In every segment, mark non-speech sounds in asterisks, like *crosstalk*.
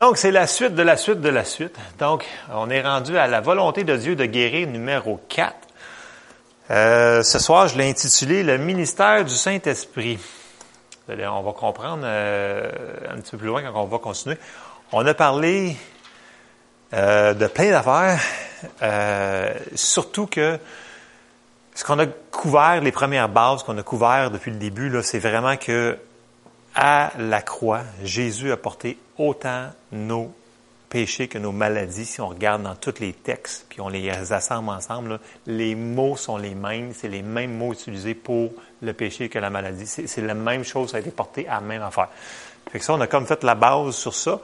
Donc, c'est la suite de la suite de la suite. Donc, on est rendu à la volonté de Dieu de guérir numéro 4. Euh, ce soir, je l'ai intitulé Le ministère du Saint-Esprit. On va comprendre euh, un petit peu plus loin quand on va continuer. On a parlé euh, de plein d'affaires, surtout que ce qu'on a couvert, les premières bases qu'on a couvert depuis le début, c'est vraiment que à la croix, Jésus a porté autant nos péchés que nos maladies. Si on regarde dans tous les textes, puis on les assemble ensemble, les mots sont les mêmes. C'est les mêmes mots utilisés pour le péché que la maladie. C'est la même chose, ça a été porté à la même affaire. Fait que ça, on a comme fait la base sur ça.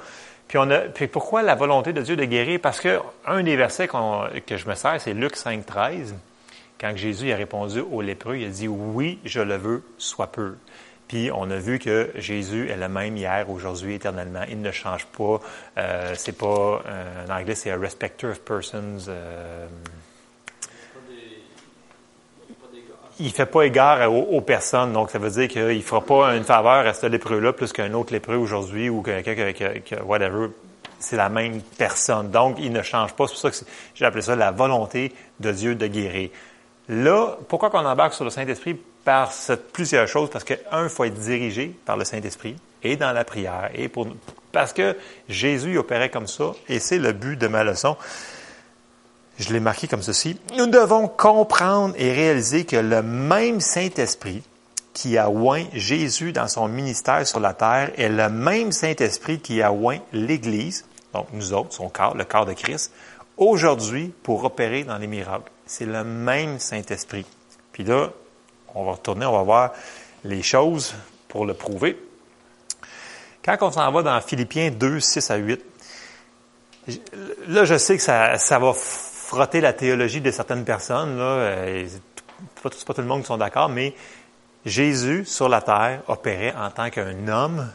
Puis, on a, puis pourquoi la volonté de Dieu de guérir? Parce que un des versets que je me sers, c'est Luc 5, 13. Quand Jésus a répondu aux lépreux, il a dit, oui, je le veux, sois peu. Puis on a vu que Jésus est le même hier, aujourd'hui, éternellement. Il ne change pas. Euh, c'est pas, euh, en anglais, c'est a respecter of persons. Euh, il fait pas égard aux, personnes, donc ça veut dire qu'il fera pas une faveur à ce lépreux-là plus qu'un autre lépreux aujourd'hui ou quelqu'un qui, whatever. C'est la même personne. Donc, il ne change pas. C'est pour ça que j'ai appelé ça la volonté de Dieu de guérir. Là, pourquoi qu'on embarque sur le Saint-Esprit? Par plusieurs choses, parce que, un, il faut être dirigé par le Saint-Esprit et dans la prière, et parce que Jésus opérait comme ça, et c'est le but de ma leçon. Je l'ai marqué comme ceci. Nous devons comprendre et réaliser que le même Saint-Esprit qui a oint Jésus dans son ministère sur la terre est le même Saint-Esprit qui a oint l'Église, donc nous autres, son corps, le corps de Christ, aujourd'hui pour opérer dans les miracles. C'est le même Saint-Esprit. Puis là, on va retourner, on va voir les choses pour le prouver. Quand on s'en va dans Philippiens 2, 6 à 8, là, je sais que ça, va frotter la théologie de certaines personnes. Là, c'est pas, pas tout le monde qui sont d'accord, mais Jésus, sur la terre, opérait en tant qu'un homme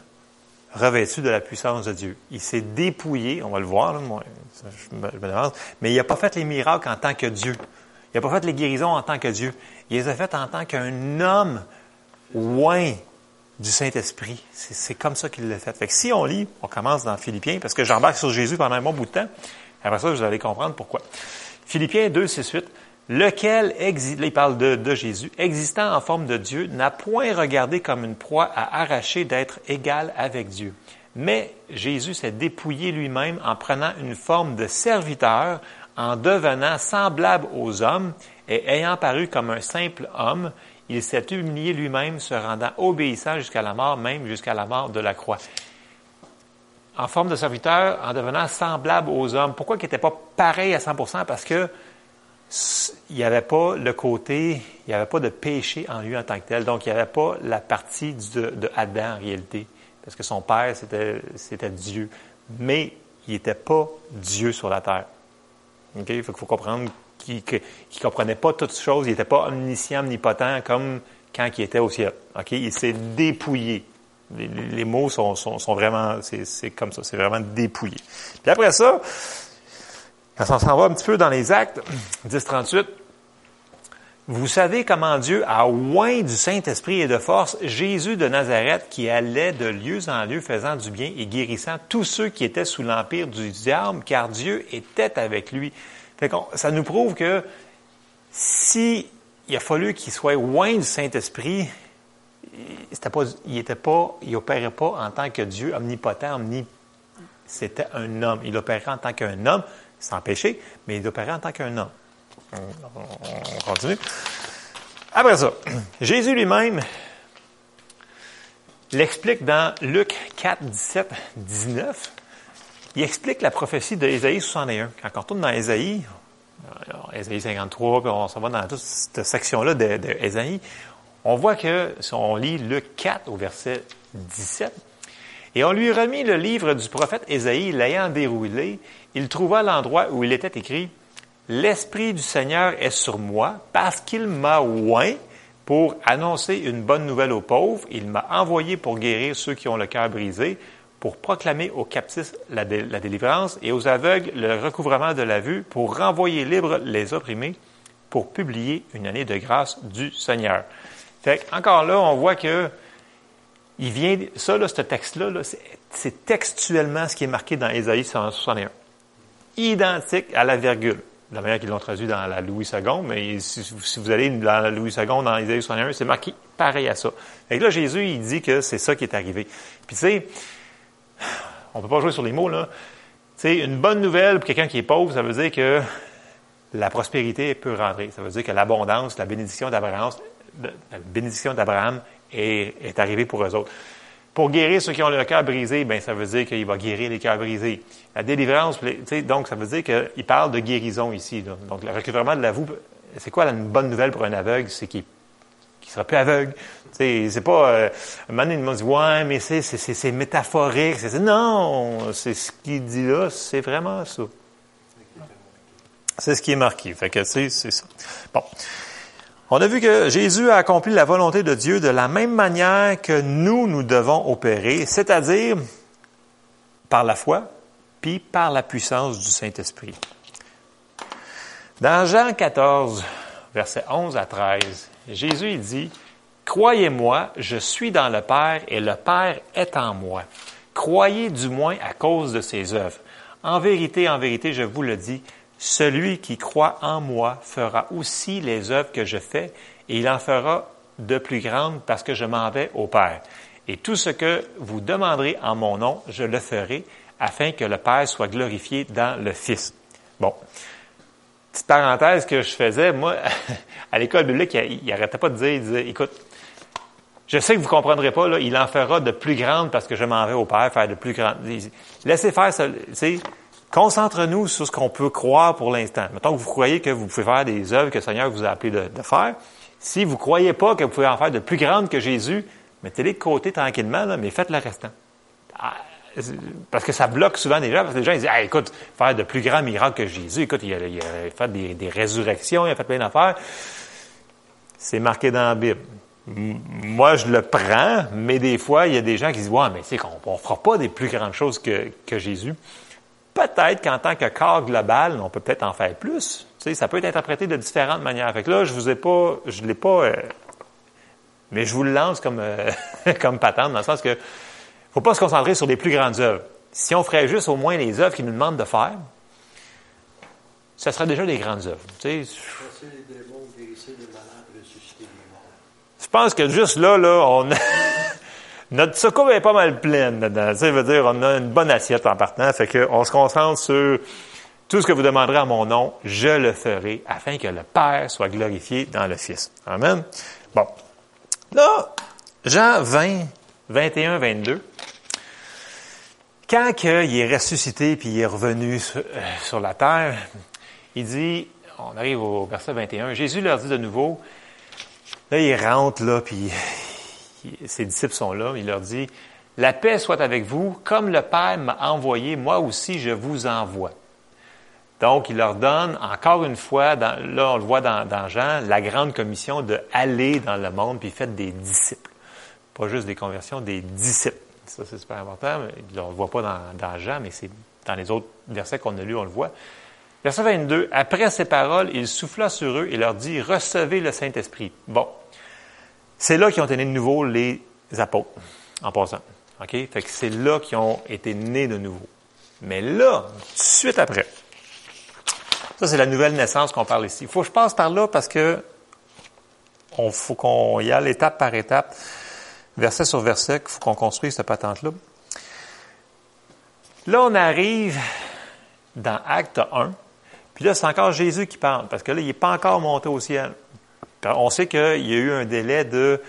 revêtu de la puissance de Dieu. Il s'est dépouillé, on va le voir, moi, je me demande, mais il n'a pas fait les miracles en tant que Dieu. Il n'a pas fait les guérisons en tant que Dieu. Il les a faites en tant qu'un homme loin du Saint-Esprit. C'est comme ça qu'il l'a fait. Fait que si on lit, on commence dans Philippiens, parce que j'embarque sur Jésus pendant un bon bout de temps. Après ça, vous allez comprendre pourquoi. Philippiens 2, 6, 8. Lequel, il parle de, de Jésus, existant en forme de Dieu, n'a point regardé comme une proie à arracher d'être égal avec Dieu. Mais Jésus s'est dépouillé lui-même en prenant une forme de serviteur, en devenant semblable aux hommes et ayant paru comme un simple homme, il s'est humilié lui-même, se rendant obéissant jusqu'à la mort, même jusqu'à la mort de la croix. En forme de serviteur, en devenant semblable aux hommes. Pourquoi il n'était pas pareil à 100%? Parce que il n'y avait pas le côté, il n'y avait pas de péché en lui en tant que tel. Donc, il n'y avait pas la partie de, de, Adam en réalité. Parce que son père, c'était, c'était Dieu. Mais il n'était pas Dieu sur la terre. Okay? Il faut, comprendre qui ne comprenait pas toutes choses, il n'était pas omniscient, omnipotent comme quand il était au ciel. OK? Il s'est dépouillé. Les, mots sont, sont, sont vraiment, c'est comme ça, c'est vraiment dépouillé. Puis après ça, quand on s'en va un petit peu dans les actes, 10.38, vous savez comment Dieu a oint du Saint-Esprit et de force Jésus de Nazareth qui allait de lieu en lieu faisant du bien et guérissant tous ceux qui étaient sous l'empire du diable, car Dieu était avec lui ça nous prouve que si il a fallu qu'il soit loin du Saint-Esprit, il était pas, il opérait pas en tant que Dieu omnipotent, omni, c'était un homme. Il opérait en tant qu'un homme, sans péché, mais il opérait en tant qu'un homme. On, continue. Après ça, Jésus lui-même l'explique dans Luc 4, 17, 19 il explique la prophétie d'Ésaïe 61. Quand on retourne dans Ésaïe, Ésaïe 53, puis on s'en va dans toute cette section-là d'Ésaïe, on voit que, si on lit le 4 au verset 17, et on lui remit le livre du prophète Ésaïe, l'ayant déroulé, il trouva l'endroit où il était écrit, L'Esprit du Seigneur est sur moi parce qu'il m'a oint pour annoncer une bonne nouvelle aux pauvres. Il m'a envoyé pour guérir ceux qui ont le cœur brisé, pour proclamer aux captifs la, délivrance et aux aveugles le recouvrement de la vue, pour renvoyer libres les opprimés, pour publier une année de grâce du Seigneur. Fait encore là, on voit que il vient, ça, là, ce texte-là, c'est textuellement ce qui est marqué dans Ésaïe 161. Identique à la virgule. La manière qu'ils l'ont traduit dans la Louis II, mais si, vous allez dans la Louis II, dans Ésaïe 61, c'est marqué pareil à ça. Et là, Jésus, il dit que c'est ça qui est arrivé. Puis tu sais, on peut pas jouer sur les mots, là. Tu sais, une bonne nouvelle pour quelqu'un qui est pauvre, ça veut dire que la prospérité peut rentrer. Ça veut dire que l'abondance, la bénédiction d'Abraham, la bénédiction d'Abraham est, est arrivée pour eux autres. Pour guérir ceux qui ont le cœur brisé, ben ça veut dire qu'il va guérir les cœurs brisés. La délivrance, donc ça veut dire qu'il parle de guérison ici. Donc le recrutement de la voûte, c'est quoi une bonne nouvelle pour un aveugle? C'est qu'il sera plus aveugle. C'est pas. Euh, il m'a dit Ouais, mais c'est métaphorique. non, c'est ce qu'il dit là, c'est vraiment ça. C'est ce qui est marqué. Fait que c'est ça. Bon. On a vu que Jésus a accompli la volonté de Dieu de la même manière que nous, nous devons opérer, c'est-à-dire par la foi, puis par la puissance du Saint-Esprit. Dans Jean 14, versets 11 à 13, Jésus dit, Croyez-moi, je suis dans le Père et le Père est en moi. Croyez du moins à cause de ses œuvres. En vérité, en vérité, je vous le dis, celui qui croit en moi fera aussi les œuvres que je fais, et il en fera de plus grandes parce que je m'en vais au Père. Et tout ce que vous demanderez en mon nom, je le ferai, afin que le Père soit glorifié dans le Fils. Bon. Petite parenthèse que je faisais, moi, *laughs* à l'école biblique, il n'arrêtait pas de dire, il disait, écoute, je sais que vous comprendrez pas, là, il en fera de plus grandes parce que je m'en vais au Père faire de plus grandes. Laissez faire ça. Concentre-nous sur ce qu'on peut croire pour l'instant. Mettons que vous croyez que vous pouvez faire des œuvres que le Seigneur vous a appelé de, faire. Si vous ne croyez pas que vous pouvez en faire de plus grandes que Jésus, mettez-les de côté tranquillement, mais faites le restant. Ah, parce que ça bloque souvent les gens, parce que les gens disent écoute, faire de plus grands miracles que Jésus, écoute, il a, fait des, des, résurrections, il a fait plein d'affaires. C'est marqué dans la Bible. Moi, je le prends, mais des fois, il y a des gens qui disent Ouais, mais c'est qu'on ne fera pas des plus grandes choses que, que Jésus. Peut-être qu'en tant que corps global, on peut peut-être en faire plus. Tu sais, ça peut être interprété de différentes manières. Fait que là, je vous ai pas, je l'ai pas, euh, mais je vous le lance comme euh, *laughs* comme patente dans le sens que faut pas se concentrer sur les plus grandes œuvres. Si on ferait juste au moins les œuvres qu'il nous demandent de faire, ça serait déjà des grandes œuvres. Tu sais, je pense que juste là, là, on *laughs* Notre soucoupe est pas mal pleine dedans. Ça veut dire on a une bonne assiette en partant. Fait qu'on se concentre sur tout ce que vous demanderez à mon nom, je le ferai afin que le Père soit glorifié dans le Fils. Amen. Bon. Là, Jean 20, 21, 22. Quand il est ressuscité puis il est revenu euh, sur la terre, il dit, on arrive au verset 21, Jésus leur dit de nouveau, là il rentre là puis ses disciples sont là, il leur dit, La paix soit avec vous, comme le Père m'a envoyé, moi aussi je vous envoie. Donc, il leur donne, encore une fois, là on le voit dans, Jean, la grande commission de aller dans le monde puis faites des disciples. Pas juste des conversions, des disciples. Ça, c'est super important. On ne le voit pas dans, dans Jean, mais c'est dans les autres versets qu'on a lus, on le voit. Verset 22. Après ces paroles, il souffla sur eux et leur dit, recevez le Saint-Esprit. Bon, c'est là qu'ils ont été nés de nouveau les apôtres, en passant. OK? Fait que c'est là qu'ils ont été nés de nouveau. Mais là, tout de suite après, ça c'est la nouvelle naissance qu'on parle ici. Il faut que je passe par là parce que on faut qu'on y aille étape par étape, verset sur verset, qu'il faut qu'on construise cette patente-là. Là, on arrive dans Acte 1, puis là, c'est encore Jésus qui parle, parce que là, il n'est pas encore monté au ciel. On sait qu'il y a eu un délai de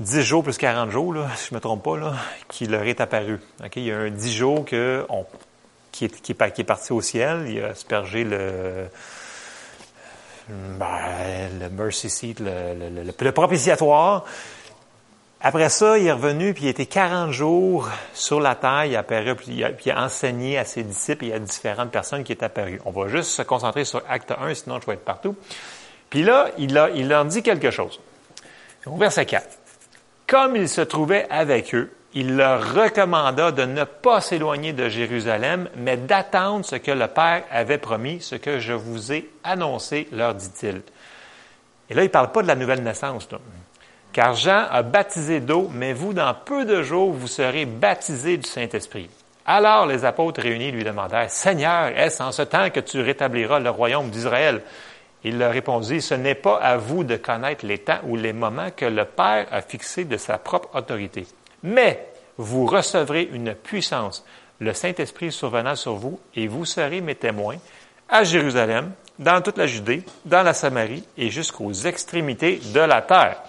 10 jours plus 40 jours, si je me trompe pas, qui leur est apparu. Il y a un 10 jours qui, est, parti au ciel. Il a aspergé le, ben, le mercy seat, le, le, propitiatoire. Après ça, il est revenu, puis il était 40 jours sur la terre, il a puis il a, il a enseigné à ses disciples et à différentes personnes qui étaient apparues. On va juste se concentrer sur acte 1, sinon je vais être partout. Puis là, il, leur dit quelque chose. Au verset 4. Comme il se trouvait avec eux, il leur recommanda de ne pas s'éloigner de Jérusalem, mais d'attendre ce que le Père avait promis, ce que je vous ai annoncé, leur dit-il. Et là, il ne parle pas de la nouvelle naissance. Car Jean a baptisé d'eau, mais vous, dans peu de jours, vous serez baptisés du Saint-Esprit. Alors les apôtres réunis lui demandèrent, Seigneur, est-ce en ce temps que tu rétabliras le royaume d'Israël? Il leur répondit, Ce n'est pas à vous de connaître les temps ou les moments que le Père a fixés de sa propre autorité. Mais vous recevrez une puissance, le Saint-Esprit survenant sur vous, et vous serez mes témoins à Jérusalem, dans toute la Judée, dans la Samarie et jusqu'aux extrémités de la terre.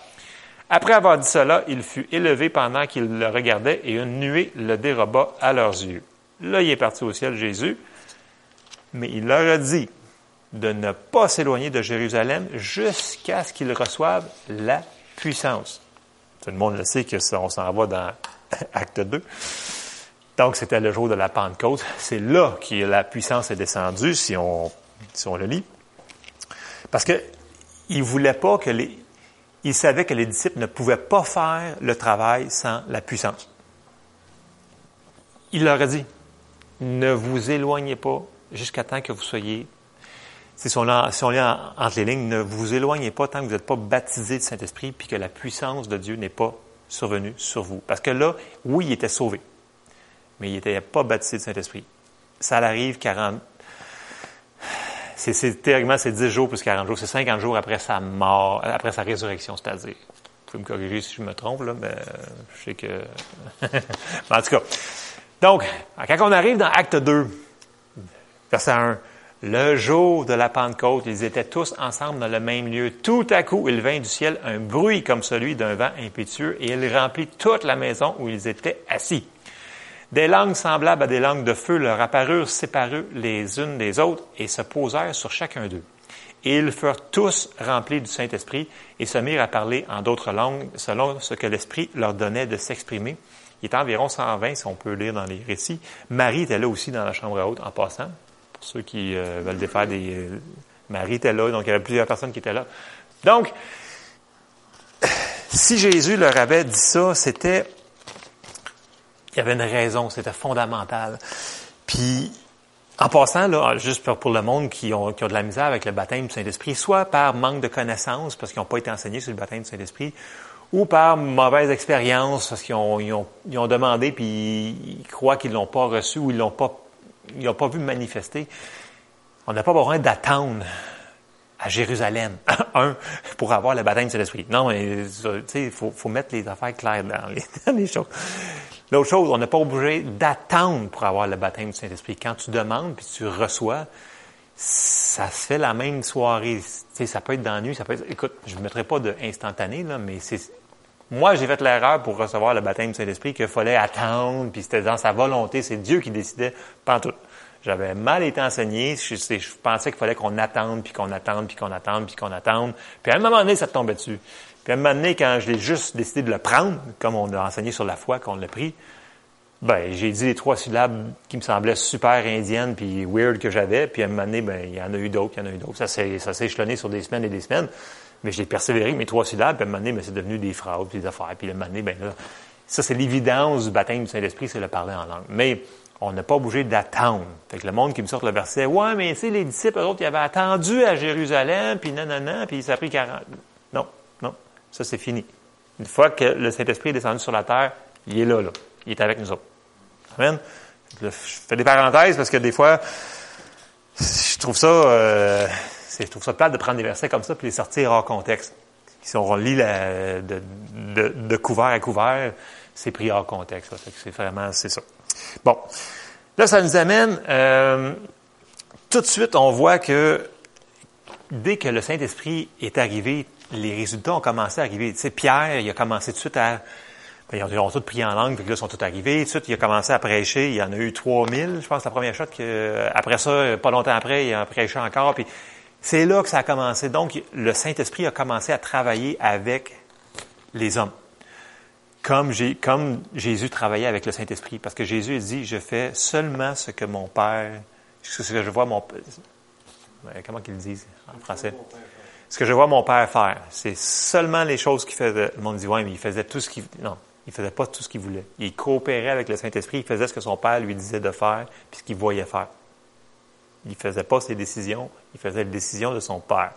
Après avoir dit cela, il fut élevé pendant qu'il le regardait et une nuée le déroba à leurs yeux. Là, il est parti au ciel, Jésus, mais il leur a dit de ne pas s'éloigner de Jérusalem jusqu'à ce qu'ils reçoivent la puissance. Tout le monde le sait que ça, on s'en va dans *laughs* Acte 2. Donc, c'était le jour de la Pentecôte. C'est là que la puissance est descendue, si on, si on le lit. Parce que il voulait pas que les, il savait que les disciples ne pouvaient pas faire le travail sans la puissance. Il leur a dit, ne vous éloignez pas jusqu'à temps que vous soyez, si on, si on lit entre les lignes, ne vous éloignez pas tant que vous n'êtes pas baptisé du Saint-Esprit puis que la puissance de Dieu n'est pas survenue sur vous. Parce que là, oui, il était sauvé mais il n'était pas baptisé du Saint-Esprit. Ça arrive 40. C'est théoriquement, c'est 10 jours plus 40 jours. C'est 50 jours après sa mort, après sa résurrection, c'est-à-dire. Vous pouvez me corriger si je me trompe, là, mais je sais que. *laughs* en tout cas. Donc, quand on arrive dans Acte 2, verset 1, le jour de la Pentecôte, ils étaient tous ensemble dans le même lieu. Tout à coup, il vint du ciel un bruit comme celui d'un vent impétueux et il remplit toute la maison où ils étaient assis. Des langues semblables à des langues de feu leur apparurent séparées les unes des autres et se posèrent sur chacun d'eux. Ils furent tous remplis du Saint-Esprit et se mirent à parler en d'autres langues selon ce que l'Esprit leur donnait de s'exprimer. Il était environ 120, si on peut lire dans les récits. Marie était là aussi dans la chambre haute en passant. Ceux qui euh, veulent défaire des... Euh, Marie était là, donc il y avait plusieurs personnes qui étaient là. Donc, si Jésus leur avait dit ça, c'était il y avait une raison, c'était fondamental. Puis, en passant, là, juste pour, le monde qui ont, qui ont de la misère avec le baptême du Saint-Esprit, soit par manque de connaissances, parce qu'ils n'ont pas été enseignés sur le baptême du Saint-Esprit, ou par mauvaise expérience, parce qu'ils ont, ils ont, ils ont, demandé, puis ils croient qu'ils l'ont pas reçu, ou ils l'ont pas, ils l'ont pas vu manifester. On n'a pas besoin d'attendre à Jérusalem, *laughs* un, pour avoir le baptême du Saint-Esprit. Non, mais, il faut, mettre les affaires claires *laughs* dans les, choses. L'autre chose, on n'est pas obligé d'attendre pour avoir le baptême du Saint-Esprit. Quand tu demandes puis tu reçois, ça se fait la même soirée. Ça peut être dans la nuit, ça peut être. Écoute, je ne mettrai pas de instantané, là, mais c'est. Moi, j'ai fait l'erreur pour recevoir le baptême du Saint-Esprit qu'il fallait attendre, puis c'était dans sa volonté, c'est Dieu qui décidait, pas tout. J'avais mal été enseigné, je, pensais qu'il fallait qu'on attende, puis qu'on attende, puis qu'on attende, puis qu'on attende. Puis à un moment donné, ça tombait dessus. Puis à un moment donné, quand je l'ai juste décidé de le prendre, comme on a enseigné sur la foi qu'on l'a pris, ben, j'ai dit les trois syllabes qui me semblaient super indiennes puis weird que j'avais. Puis à un moment donné, ben, il y en a eu d'autres, il y en a eu d'autres. Ça s'est échelonné sur des semaines et des semaines. Mais j'ai persévéré mes trois syllabes. Puis à un moment donné, ben, c'est devenu des phrases, puis des affaires. Puis un moment donné, ben, là, ça, c'est l'évidence du baptême du Saint-Esprit, c'est le parler en langue. Mais on n'a pas bougé d'attendre. Fait que le monde qui me sort le verset, ouais, mais tu sais, les disciples, eux autres, ils avaient attendu à Jérusalem, puis non, puis ça a pris 40. Non, non. Ça, c'est fini. Une fois que le Saint-Esprit est descendu sur la terre, il est là, là. Il est avec nous autres. Amen. Je fais des parenthèses parce que des fois, je trouve ça, euh, je trouve ça plate de prendre des versets comme ça puis les sortir hors contexte. Qui sont lit de, couvert à couvert, c'est pris hors contexte. C'est vraiment, c'est ça. Bon. Là, ça nous amène, euh, tout de suite, on voit que dès que le Saint-Esprit est arrivé, les résultats ont commencé à arriver. Tu sais, Pierre, il a commencé tout de suite à... Ben, ils, ont, tous prié en langue, puis là, ils sont tous arrivés. Tout de suite, il a commencé à prêcher. Il y en a eu 3000, je pense, la première chose. Que, après ça, pas longtemps après, il a prêché encore. Puis c'est là que ça a commencé. Donc, le Saint-Esprit a commencé à travailler avec les hommes. Comme, Jésus travaillait avec le Saint-Esprit. Parce que Jésus dit, je fais seulement ce que mon Père, ce que je vois mon... Comment qu'ils disent en français? ce que je vois mon père faire, c'est seulement les choses qu'il faisait. Le monde dit, ouais, mais il faisait tout ce qu'il... Non, il faisait pas tout ce qu'il voulait. Il coopérait avec le Saint-Esprit, il faisait ce que son père lui disait de faire, puis ce qu'il voyait faire. Il faisait pas ses décisions, il faisait les décisions de son père.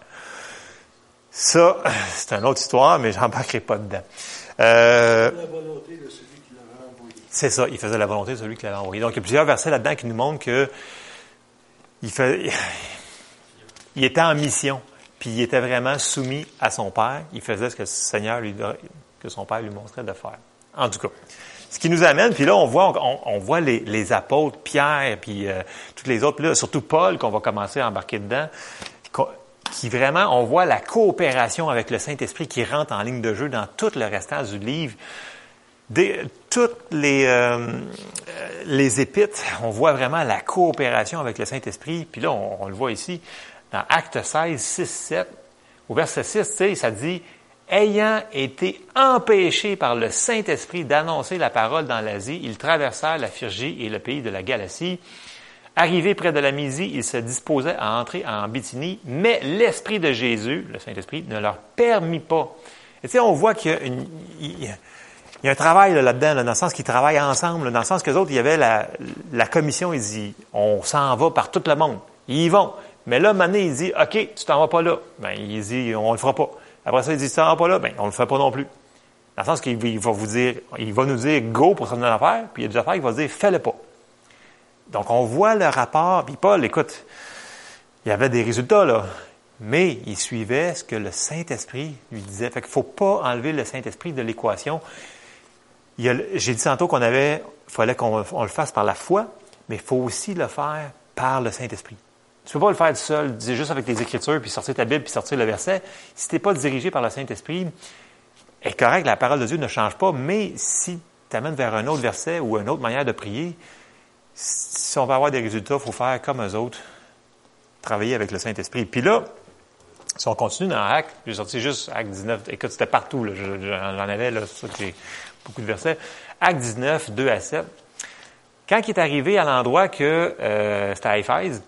Ça, *laughs* c'est une autre histoire, mais j'embarquerai pas dedans. Euh, La volonté de celui qui l'avait envoyé. c'est ça, il faisait la volonté de celui qui l'avait envoyé. Donc, il y a plusieurs versets là-dedans qui nous montrent que il, fait, *laughs* il était en mission, puis il était vraiment soumis à son Père. Il faisait ce que le Seigneur lui, que son Père lui montrait de faire. En tout cas. Ce qui nous amène, puis là, on voit, on, voit les, apôtres, Pierre, puis euh, tous les autres, là, surtout Paul, qu'on va commencer à embarquer dedans, qui vraiment, on voit la coopération avec le Saint-Esprit qui rentre en ligne de jeu dans tout le restant du livre. Des, toutes les, euh, les épîtres, on voit vraiment la coopération avec le Saint-Esprit. Puis là, on, le voit ici, dans Acte 16, 6, 7, au verset 6, tu sais, ça dit Ayant été empêchés par le Saint-Esprit d'annoncer la parole dans l'Asie, ils traversèrent la Phrygie et le pays de la Galatie. Arrivés près de la Mysie, ils se disposaient à entrer en Bithynie, mais l'Esprit de Jésus, le Saint-Esprit, ne leur permit pas. Et tu sais, on voit qu'il y a, un travail là-dedans, là, dans le sens qu'ils travaillent ensemble, dans le sens que autres, il y avait la, commission, ils disent, on s'en va par tout le monde. Ils y vont. Mais là, Mané, il dit, OK, tu t'en vas pas là. Ben, il dit, on le fera pas. Après ça, il dit, t'en vas pas là. Ben, on le fait pas non plus. Dans le sens qu'il va vous dire, il va nous dire go pour certaines affaires, puis il y a des affaires qu'il va dire, fais-le pas. Donc, on voit le rapport. Puis Paul, écoute, il y avait des résultats, là. Mais il suivait ce que le Saint-Esprit lui disait. Fait qu'il faut pas enlever le Saint-Esprit de l'équation. J'ai dit tantôt qu'on avait, il fallait qu'on le fasse par la foi, mais il faut aussi le faire par le Saint-Esprit. Tu peux pas le faire tout seul, dis juste avec les Écritures, puis sortir ta Bible, puis sortir le verset. Si tu n'es pas dirigé par le Saint-Esprit, est correct, la parole de Dieu ne change pas, mais si tu amènes vers un autre verset ou une autre manière de prier, si on va avoir des résultats, il faut faire comme eux autres, travailler avec le Saint-Esprit. Puis là, si on continue dans Acte, j'ai sorti juste Acte 19, écoute, c'était partout, j'en avais, là, ça, j'ai beaucoup de versets. Acte 19, 2 à 7. Quand il est arrivé à l'endroit que euh, c'était à Éphèse,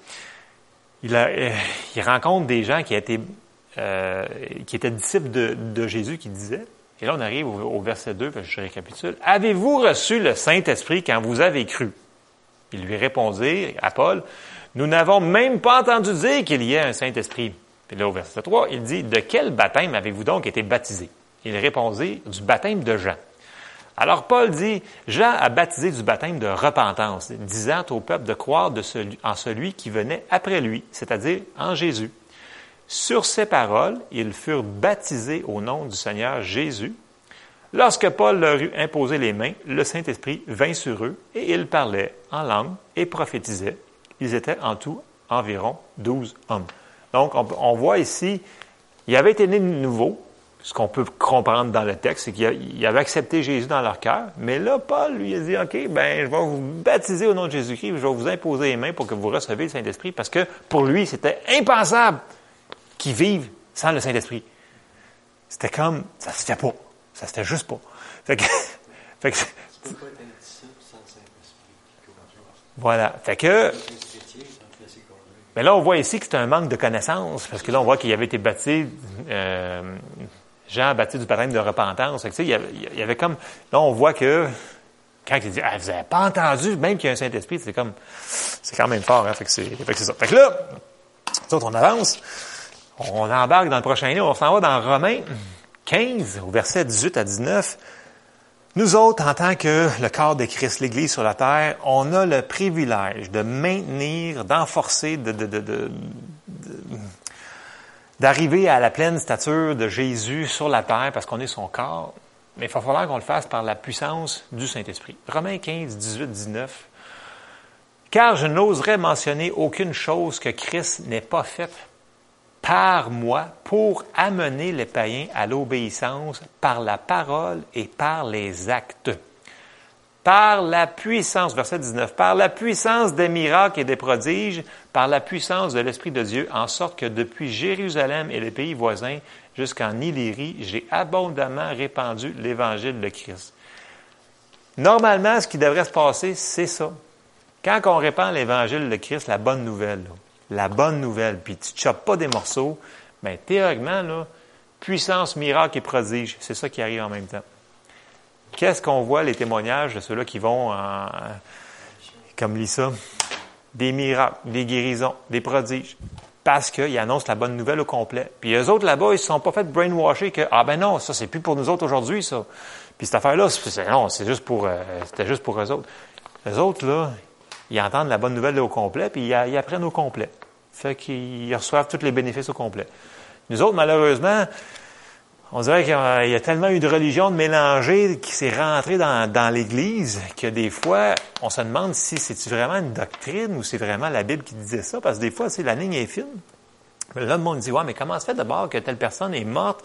euh, il, rencontre des gens qui étaient, euh, étaient disciples de, Jésus qui disaient, et là on arrive au, verset 2, je récapitule, Avez-vous reçu le Saint-Esprit quand vous avez cru? Il lui répondit à Paul, Nous n'avons même pas entendu dire qu'il y ait un Saint-Esprit. Puis là, au verset 3, il dit, De quel baptême avez-vous donc été baptisé? Il répondit, Du baptême de Jean. Alors Paul dit, Jean a baptisé du baptême de repentance, disant au peuple de croire en celui qui venait après lui, c'est-à-dire en Jésus. Sur ces paroles, ils furent baptisés au nom du Seigneur Jésus. Lorsque Paul leur eut imposé les mains, le Saint-Esprit vint sur eux et ils parlaient en langue et prophétisaient. Ils étaient en tout environ douze hommes. Donc, on, on voit ici, il avait été né de nouveau, ce qu'on peut comprendre dans le texte, c'est qu'il avait accepté Jésus dans leur cœur. Mais là, Paul lui a dit, OK, ben, je vais vous baptiser au nom de Jésus-Christ, je vais vous imposer les mains pour que vous receviez le Saint-Esprit, parce que pour lui, c'était impensable qu'il vive sans le Saint-Esprit. C'était comme, ça se fait pas. Ça se fait juste pas. Fait que, *laughs* fait que, voilà. Fait que, mais là, on voit ici que c'est un manque de connaissances, parce que là, on voit qu'il avait été baptisé, euh, Jean a baptisé du baptême de repentance. Que, il, y avait, il y avait comme, là, on voit que, quand il dit, ah, vous n'avez pas entendu, même qu'il y a un Saint-Esprit, c'est comme, c'est quand même fort, hein. Fait que c'est, ça. Fait que là, autres, on avance, on embarque dans le prochain livre, on s'en va dans Romains 15, au verset 18 à 19. Nous autres, en tant que le corps de Christ, l'Église sur la terre, on a le privilège de maintenir, d'enforcer, de, de, de, d'arriver à la pleine stature de Jésus sur la terre parce qu'on est son corps. Mais il va falloir qu'on le fasse par la puissance du Saint-Esprit. Romains 15, 18, 19. Car je n'oserais mentionner aucune chose que Christ n'ait pas faite par moi pour amener les païens à l'obéissance par la parole et par les actes. Par la puissance, verset 19, par la puissance des miracles et des prodiges, par la puissance de l'Esprit de Dieu, en sorte que depuis Jérusalem et les pays voisins jusqu'en Illyrie, j'ai abondamment répandu l'Évangile de Christ. Normalement, ce qui devrait se passer, c'est ça. Quand on répand l'Évangile de Christ, la bonne nouvelle, la bonne nouvelle, puis tu ne chopes pas des morceaux, bien, théoriquement, puissance, miracle et prodige, c'est ça qui arrive en même temps. Qu'est-ce qu'on voit, les témoignages de ceux-là qui vont, en, comme lit ça, des miracles, des guérisons, des prodiges. parce qu'ils annoncent la bonne nouvelle au complet. Puis eux autres là-bas, ils se sont pas fait brainwasher que ah ben non, ça c'est plus pour nous autres aujourd'hui ça. Puis cette affaire-là, c'est, non, c'est juste pour, euh, c'était juste pour eux autres. Eux autres là, ils entendent la bonne nouvelle au complet, puis ils, ils apprennent au complet. Fait qu'ils reçoivent tous les bénéfices au complet. Nous autres, malheureusement, on dirait qu'il y a tellement eu de religion de mélangée qui s'est rentrée dans, dans l'Église que des fois, on se demande si c'est vraiment une doctrine ou c'est vraiment la Bible qui disait ça, parce que des fois, c'est la ligne est fine. Là, le monde dit, ouais, mais comment se fait d'abord que telle personne est morte?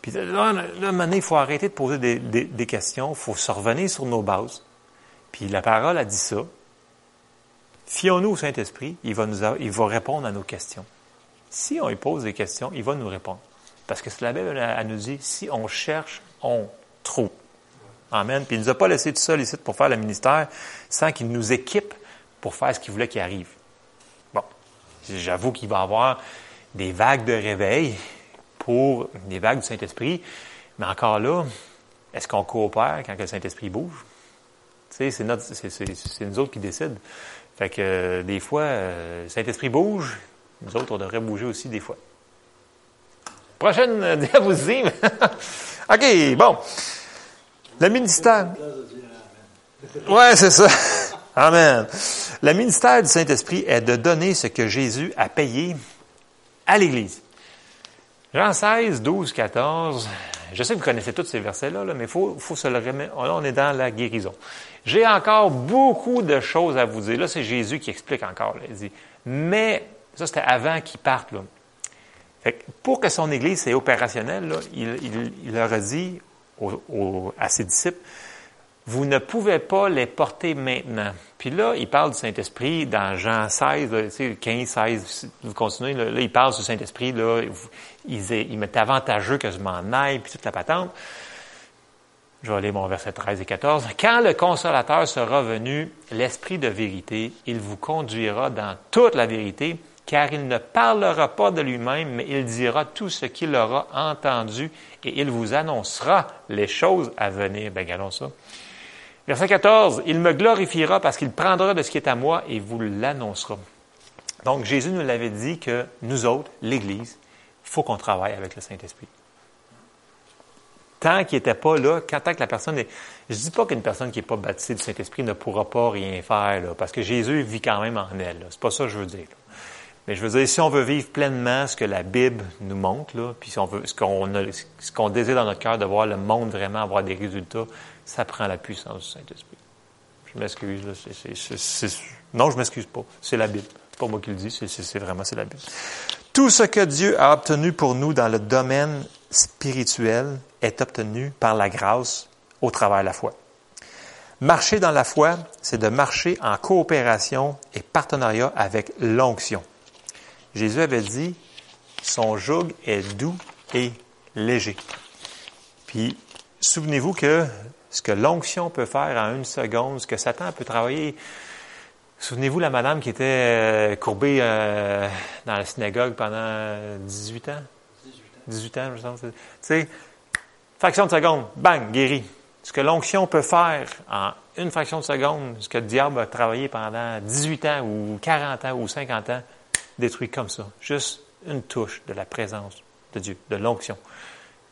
Puis là, là maintenant, il faut arrêter de poser des, des, des questions, il faut se revenir sur nos bases. Puis la parole a dit ça. Fions-nous au Saint-Esprit, il va, nous, il va répondre à nos questions. Si on lui pose des questions, il va nous répondre. Parce que la Bible, elle nous dit, si on cherche, on trouve. Amen. Puis il ne nous a pas laissé tout seul ici pour faire le ministère sans qu'il nous équipe pour faire ce qu'il voulait qu'il arrive. Bon, j'avoue qu'il va y avoir des vagues de réveil pour des vagues du Saint-Esprit, mais encore là, est-ce qu'on coopère quand le Saint-Esprit bouge? Tu sais, c'est, c'est, nous autres qui décident. Fait que euh, des fois, euh, le Saint-Esprit bouge, nous autres, on devrait bouger aussi des fois. Prochaine *laughs* diapositive. *laughs* OK, bon. Le ministère. Ouais, c'est ça. *laughs* Amen. Le ministère du Saint-Esprit est de donner ce que Jésus a payé à l'Église. Jean 16, 12, 14. Je sais que vous connaissez tous ces versets-là, mais il faut, faut se le remettre. Là, on est dans la guérison. J'ai encore beaucoup de choses à vous dire. Là, c'est Jésus qui explique encore. Il dit, mais, ça c'était avant qu'il parte. Pour que son Église soit opérationnelle, il, leur a dit à ses disciples, vous ne pouvez pas les porter maintenant. Puis là, il parle du Saint-Esprit dans Jean 16, 15, 16, vous continuez, là, il parle du Saint-Esprit, là, il, il m'est avantageux que je m'en aille, puis toute la patente. Je vais lire mon verset 13 et 14. Quand le consolateur sera venu, l'Esprit de vérité, il vous conduira dans toute la vérité, car il ne parlera pas de lui-même, mais il dira tout ce qu'il aura entendu et il vous annoncera les choses à venir. Ben, regardons ça. Verset 14, il me glorifiera parce qu'il prendra de ce qui est à moi et vous l'annoncera. Donc, Jésus nous l'avait dit que nous autres, l'Église, il faut qu'on travaille avec le Saint-Esprit. Tant qu'il n'était pas là, tant que la personne est... Je ne dis pas qu'une personne qui n'est pas baptisée du Saint-Esprit ne pourra pas rien faire, parce que Jésus vit quand même en elle. C'est pas ça que je veux dire. Mais je veux dire, si on veut vivre pleinement ce que la Bible nous montre, là, puis si on veut, ce qu'on ce qu'on désire dans notre cœur de voir le monde vraiment avoir des résultats, ça prend la puissance du Saint-Esprit. Je m'excuse, non, je m'excuse pas. C'est la Bible. C'est pas moi qui le dis, c'est, vraiment, c'est la Bible. Tout ce que Dieu a obtenu pour nous dans le domaine spirituel est obtenu par la grâce au travers de la foi. Marcher dans la foi, c'est de marcher en coopération et partenariat avec l'onction. Jésus avait dit, son joug est doux et léger. Puis, souvenez-vous que ce que l'onction peut faire en une seconde, ce que Satan peut travailler. Souvenez-vous la madame qui était euh, courbée euh, dans la synagogue pendant 18 ans? 18 ans. 18 ans, je Tu sais, fraction de seconde, bang, guéri. Ce que l'onction peut faire en une fraction de seconde, ce que le diable a travaillé pendant 18 ans ou 40 ans ou 50 ans, détruit comme ça. Juste une touche de la présence de Dieu, de l'onction.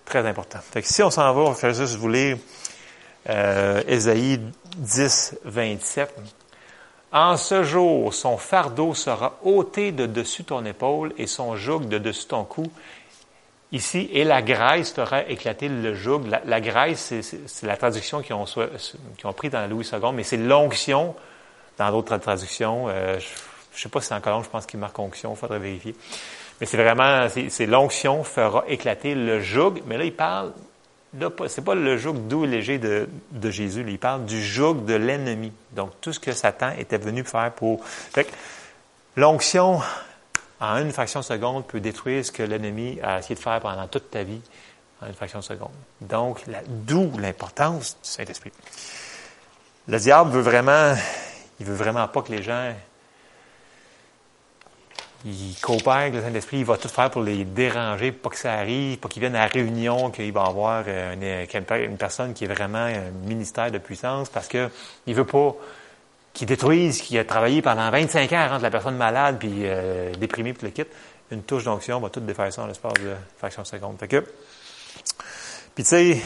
Très important. Fait que si on s'en va, on va juste vous lire euh, Ésaïe 10, 27. En ce jour, son fardeau sera ôté de dessus ton épaule et son joug de dessus ton cou. Ici, et la graisse fera éclater le joug. La, graisse, c'est la traduction qu'ils ont, qui ont pris dans Louis II, mais c'est l'onction dans d'autres traductions. Euh, sais pas si c'est en colombe, je pense qu'il marque onction, il faudrait vérifier. Mais c'est vraiment, c'est l'onction fera éclater le joug. Mais là, il parle, là, c'est pas le joug doux et léger de, de Jésus, il parle du joug de l'ennemi. Donc, tout ce que Satan était venu faire pour. Fait l'onction, en une fraction de seconde, peut détruire ce que l'ennemi a essayé de faire pendant toute ta vie en une fraction de seconde. Donc, d'où l'importance du Saint-Esprit. Le diable veut vraiment, il veut vraiment pas que les gens il coopère avec le Saint-Esprit, il va tout faire pour les déranger, pas que ça arrive, pour qu'ils viennent à la réunion, qu'il va avoir euh, une, personne qui est vraiment un ministère de puissance, parce que il veut pas qu'il détruise, qu'il a travaillé pendant 25 ans à rendre la personne malade, puis euh, déprimée, puis le quitte. une touche d'onction va tout défaire ça en l'espace de fraction de seconde. Fait que, puis tu sais,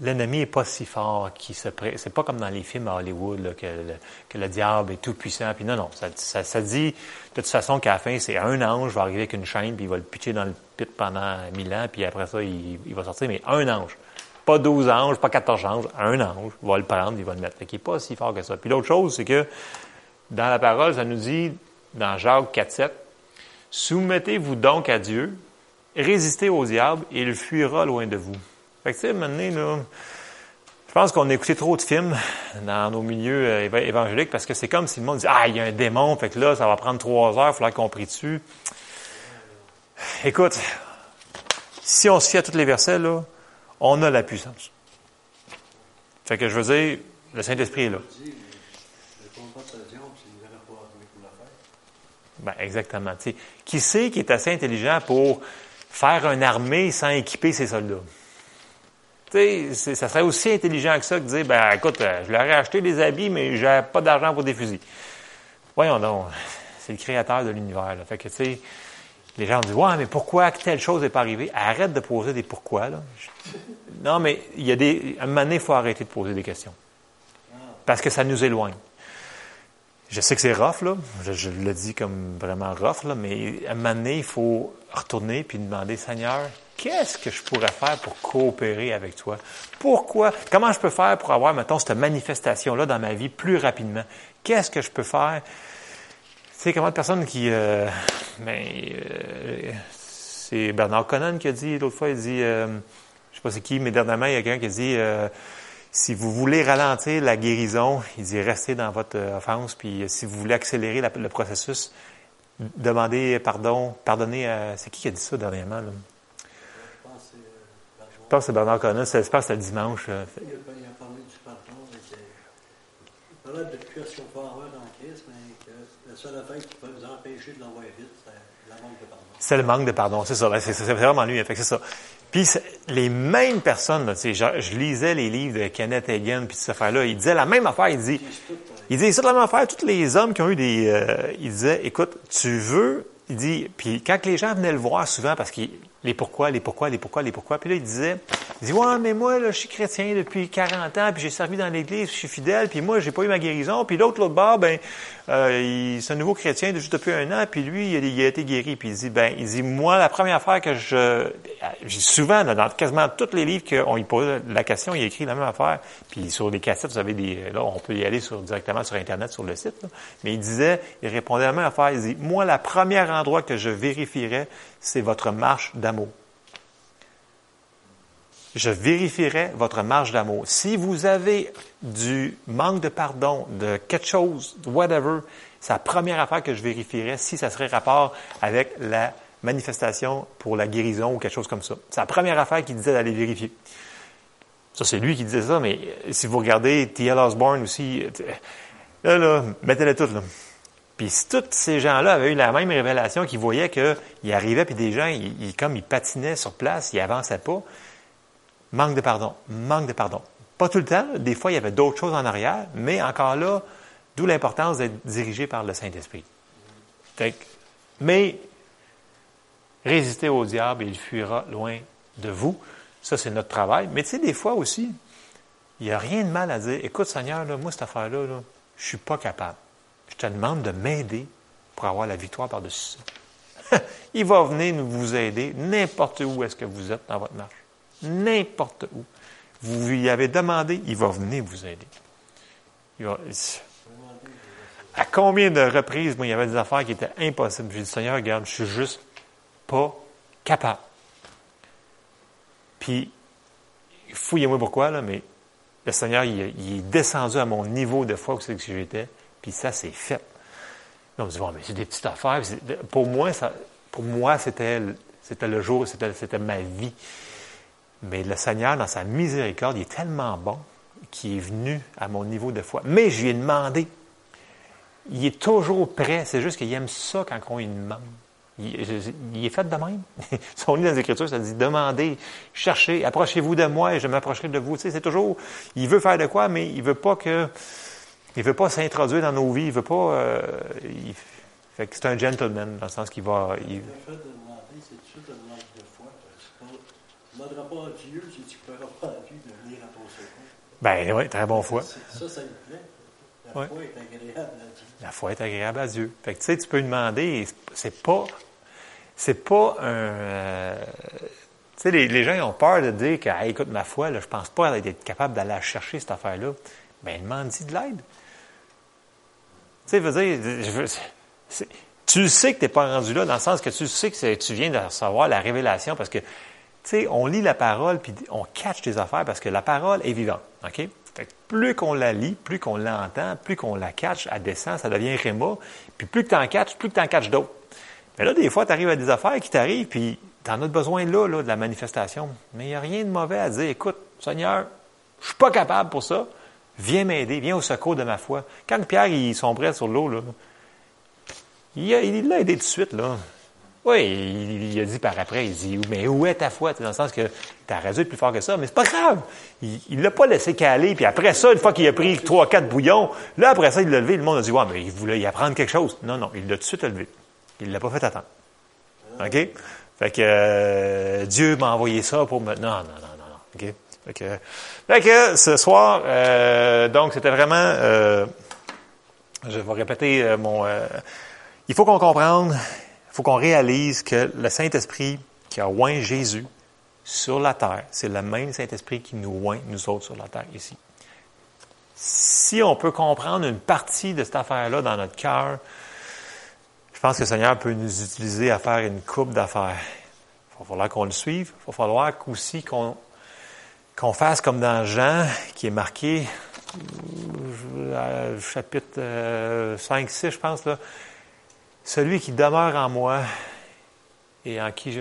l'ennemi est pas si fort qu'il se pré... C'est pas comme dans les films à Hollywood que, le, que, le, diable est tout puissant. Puis non, non, ça, ça, ça dit de toute façon qu'à la fin, c'est un ange va arriver avec une chaîne, puis il va le pitcher dans le pit pendant mille ans, puis après ça, il, va sortir. Mais un ange. Pas douze anges, pas quatorze anges, un ange va le prendre, il va le mettre. Fait qu'il n'est pas si fort que ça. Puis l'autre chose, c'est que dans la parole, ça nous dit, dans Jacques 4, 7, Soumettez-vous donc à Dieu, résistez au diable, et il fuira loin de vous. Fait que, tu sais, maintenant, je pense qu'on a écouté trop de films dans nos milieux euh, évangéliques parce que c'est comme si le monde dit Ah, il y a un démon, fait que là, ça va prendre trois heures, il faudra qu'on prie dessus. Écoute, si on se fie à tous les versets, là, on a la puissance. Fait que je veux dire, le Saint-Esprit est là. Ben, exactement. sais, qui sait qui est assez intelligent pour faire une armée sans équiper ses soldats? Sais, ça serait aussi intelligent que ça de dire, ben, écoute, euh, je leur ai acheté des habits, mais j'ai pas d'argent pour des fusils. Voyons donc, c'est le créateur de l'univers. Fait que, tu sais, les gens disent, ouais, mais pourquoi telle chose n'est pas arrivée? Arrête de poser des pourquoi, là. Non, mais il y a des, à un moment donné, il faut arrêter de poser des questions. Parce que ça nous éloigne. Je sais que c'est rough, là. Je, le dis comme vraiment rough, là, mais à un moment donné, il faut retourner puis demander, Seigneur, qu'est-ce que je pourrais faire pour coopérer avec toi? Pourquoi? Comment je peux faire pour avoir, mettons, cette manifestation-là dans ma vie plus rapidement? Qu'est-ce que je peux faire? Tu sais, comment de personnes qui... Euh, ben, euh, c'est Bernard Conan qui a dit, l'autre fois, il dit, euh, je sais pas c'est qui, mais dernièrement, il y a quelqu'un qui a dit... Euh, si vous voulez ralentir la guérison, il dit restez dans votre offense, puis si vous voulez accélérer le processus, demandez pardon, pardonnez à... C'est qui qui a dit ça dernièrement? Là? Pense que c'est Bernard je pense que c'était le dimanche. Il a, parlé du pardon, il parlait de peut avoir dans Christ, mais que la seule affaire qui peut nous empêcher de l'envoyer vite, c'est le manque de pardon. C'est le manque de pardon, c'est ça. Ben, c'est vraiment lui. C'est ça. Puis les mêmes personnes, là, je, je lisais les livres de Kenneth Hagin, puis cette affaire-là, il disait la même affaire, il dit, il dit, c'est la même affaire, tous les hommes qui ont eu des... Euh, il disait, écoute, tu veux, il dit, puis quand les gens venaient le voir souvent, parce qu'il les pourquoi, les pourquoi, les pourquoi, les pourquoi. Puis là, il disait, il dit, ouais, mais moi, là, je suis chrétien depuis 40 ans, puis j'ai servi dans l'Église, je suis fidèle, puis moi, j'ai pas eu ma guérison. Puis l'autre, l'autre bord, ben, euh, c'est un nouveau chrétien juste depuis un an, puis lui, il a, été guéri. Puis il dit, ben, il dit, moi, la première affaire que je, souvent, dans quasiment tous les livres qu'on y pose la question, il écrit la même affaire. Puis sur les cassettes, vous avez des, là, on peut y aller directement sur Internet, sur le site. Mais il disait, il répondait la même affaire. Il dit, moi, la première endroit que je vérifierais, c'est votre marche Je vérifierai votre marche d'amour. Si vous avez du manque de pardon, de quelque chose, whatever, c'est la première affaire que je vérifierais si ça serait rapport avec la manifestation pour la guérison ou quelque chose comme ça. C'est la première affaire qu'il disait d'aller vérifier. Ça, c'est lui qui disait ça, mais si vous regardez T.L. Osborne aussi, là, là, mettez-le tout, là. Puis si tous ces gens-là avaient eu la même révélation, qu'ils voyaient qu'ils arrivaient, puis des gens, ils, comme ils patinaient sur place, ils avançaient pas, manque de pardon, manque de pardon. Pas tout le temps, des fois il y avait d'autres choses en arrière, mais encore là, d'où l'importance d'être dirigé par le Saint-Esprit. Mais résister au diable, il fuira loin de vous. Ça, c'est notre travail. Mais tu sais, des fois aussi, il n'y a rien de mal à dire, écoute Seigneur, moi, cette affaire-là, là, je ne suis pas capable. Je te demande de m'aider pour avoir la victoire par-dessus ça. *laughs* Il va venir nous vous aider n'importe où est-ce que vous êtes dans votre marche. N'importe où. Vous lui avez demandé, il va venir vous aider. à combien de reprises, moi, il y avait des affaires qui étaient impossibles. J'ai dit, Seigneur, regarde, je suis juste pas capable. Puis, fouillez-moi pourquoi, là, mais le Seigneur, il, est descendu à mon niveau de foi où c'est que j'étais. Puis ça, c'est fait. on se dit, bon, mais c'est des petites affaires. Pour moi, ça, pour moi, c'était, le jour, c'était, ma vie. Mais le Seigneur, dans sa miséricorde, il est tellement bon qu'il est venu à mon niveau de foi. Mais je lui ai demandé. Il est toujours prêt. C'est juste qu'il aime ça quand on lui demande. Il, est fait de même. *laughs* si on lit dans les Écritures, ça dit demandez, cherchez, approchez-vous de moi et je m'approcherai de vous. Tu sais, c'est toujours, il veut faire de quoi, mais il veut pas que il ne veut pas s'introduire dans nos vies. Il veut pas. Euh, Fait que c'est un gentleman, dans le sens qu'il va. Il... Le fait de demander, c'est tout de manque foi. Tu ne demanderas pas à Dieu si tu pas à de venir à ton secours. Ben oui, très bon foi. Ça, ça lui plaît. La Ouais. foi est agréable à Dieu. La foi est agréable à Dieu. Fait que tu sais, tu peux demander, c'est pas, c'est pas un. euh, tu sais, les, les gens ont peur de dire que, Hey, écoute, ma foi, là, je pense pas être capable d'aller chercher cette affaire-là. Ben, demande-y de l'aide. Tu sais, veux dire, je tu sais que tu n'es pas rendu là, dans le sens que tu sais que tu viens de recevoir la révélation, parce que, tu sais, on lit la parole, puis on catch des affaires, parce que la parole est vivante, OK? Fait que plus qu'on la lit, plus qu'on l'entend, plus qu'on la catch, elle descend, ça devient réma, puis plus que tu en catches, plus que tu en catches d'autres. Mais là, des fois, tu arrives à des affaires qui t'arrivent, puis tu en as besoin là, là, de la manifestation. Mais il n'y a rien de mauvais à dire, écoute, Seigneur, je suis pas capable pour ça, viens m'aider, viens au secours de ma foi. Quand Pierre, sont prêts sur l'eau, là, il il l'a aidé tout de suite, là. Oui, il, il a dit par après, il dit, mais où est ta foi? Dans le sens que tu as dû être plus fort que ça, mais c'est pas grave. Il ne l'a pas laissé caler, puis après ça, une fois qu'il a pris trois, quatre bouillons, là, après ça, il l'a levé, le monde a dit, ouais, mais il voulait y apprendre quelque chose. Non, non, il l'a tout de suite levé. Il l'a pas fait attendre. OK? Fait que euh, Dieu m'a envoyé ça pour me... Non, non, non, non, non. OK? Fait que, ce soir, euh, donc, c'était vraiment... euh, je vais répéter euh, mon... il faut qu'on comprenne, il faut qu'on réalise que le Saint-Esprit qui a oint Jésus sur la terre, c'est le même Saint-Esprit qui nous oint, nous autres, sur la terre ici. Si on peut comprendre une partie de cette affaire-là dans notre cœur, je pense que le Seigneur peut nous utiliser à faire une coupe d'affaires. Il va falloir qu'on le suive. Il va falloir aussi qu'on qu'on fasse comme dans Jean, qui est marqué, euh, chapitre euh, 5, 6, je pense, là. Celui qui demeure en moi et en qui je,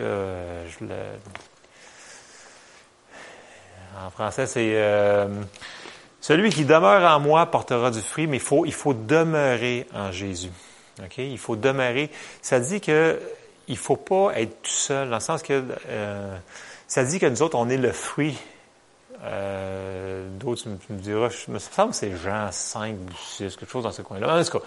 le... En français, c'est... euh, celui qui demeure en moi portera du fruit, mais il faut, il faut demeurer en Jésus. OK? Il faut demeurer. Ça dit que il faut pas être tout seul, dans le sens que euh, ça dit que nous autres, on est le fruit. Euh, D'autres, tu, me- diras, je me semble que c'est Jean 5 ou 6, quelque chose dans ce coin-là. En tout cas,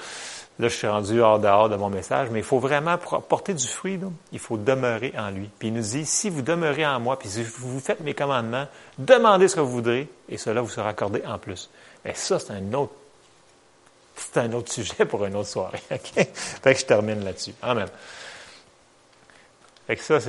là, je suis rendu hors dehors de mon message, mais il faut vraiment porter du fruit, là, il faut demeurer en lui. Puis il nous dit, si vous demeurez en moi, puis si vous faites mes commandements, demandez ce que vous voudrez, et cela vous sera accordé en plus. Mais ça, c'est un autre c'est un autre sujet pour une autre soirée. *laughs* Fait que je termine là-dessus. Amen. Fait que ça, c'est